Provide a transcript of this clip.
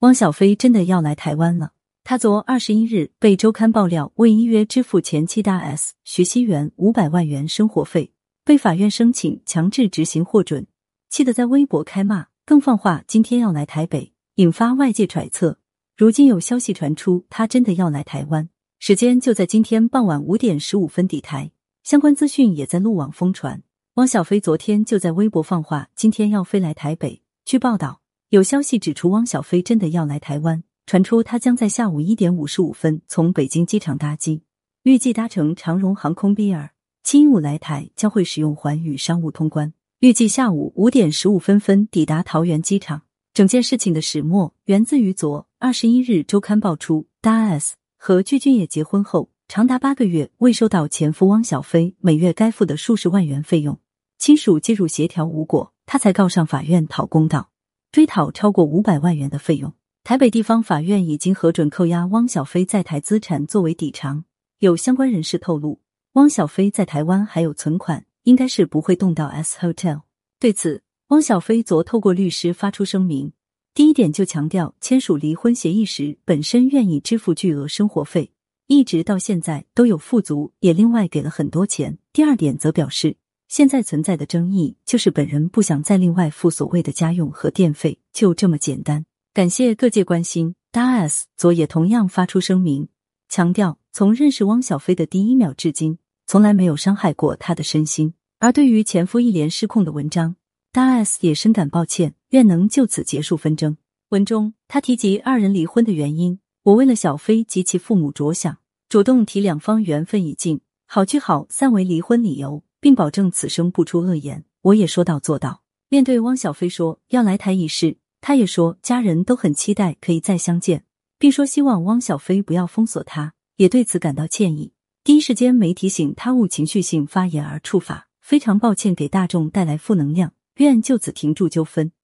汪小菲真的要来台湾了。他昨二十一日被周刊爆料未依约支付前妻大 S 徐熙媛五百万元生活费，被法院申请强制执行获准，气得在微博开骂，更放话今天要来台北，引发外界揣测。如今有消息传出，他真的要来台湾，时间就在今天傍晚五点十五分抵台，相关资讯也在路网疯传。汪小菲昨天就在微博放话，今天要飞来台北。据报道，有消息指出，汪小菲真的要来台湾，传出他将在下午一点五十五分从北京机场搭机，预计搭乘长荣航空 B 二七五来台，将会使用环宇商务通关，预计下午五点十五分分抵达桃园机场。整件事情的始末源自于昨二十一日周刊爆出，大 S 和具俊晔结婚后长达八个月未收到前夫汪小菲每月该付的数十万元费用。亲属介入协调无果，他才告上法院讨公道，追讨超过五百万元的费用。台北地方法院已经核准扣押汪小菲在台资产作为抵偿。有相关人士透露，汪小菲在台湾还有存款，应该是不会动到 S Hotel。对此，汪小菲昨透过律师发出声明，第一点就强调签署离婚协议时本身愿意支付巨额生活费，一直到现在都有富足，也另外给了很多钱。第二点则表示。现在存在的争议就是本人不想再另外付所谓的家用和电费，就这么简单。感谢各界关心。大 S 昨也同样发出声明，强调从认识汪小菲的第一秒至今，从来没有伤害过他的身心。而对于前夫一连失控的文章，大 S 也深感抱歉，愿能就此结束纷争。文中他提及二人离婚的原因，我为了小菲及其父母着想，主动提两方缘分已尽，好聚好散为离婚理由。并保证此生不出恶言，我也说到做到。面对汪小菲说要来台一事，他也说家人都很期待可以再相见，并说希望汪小菲不要封锁他，也对此感到歉意。第一时间没提醒他误情绪性发言而触法，非常抱歉给大众带来负能量，愿就此停住纠纷。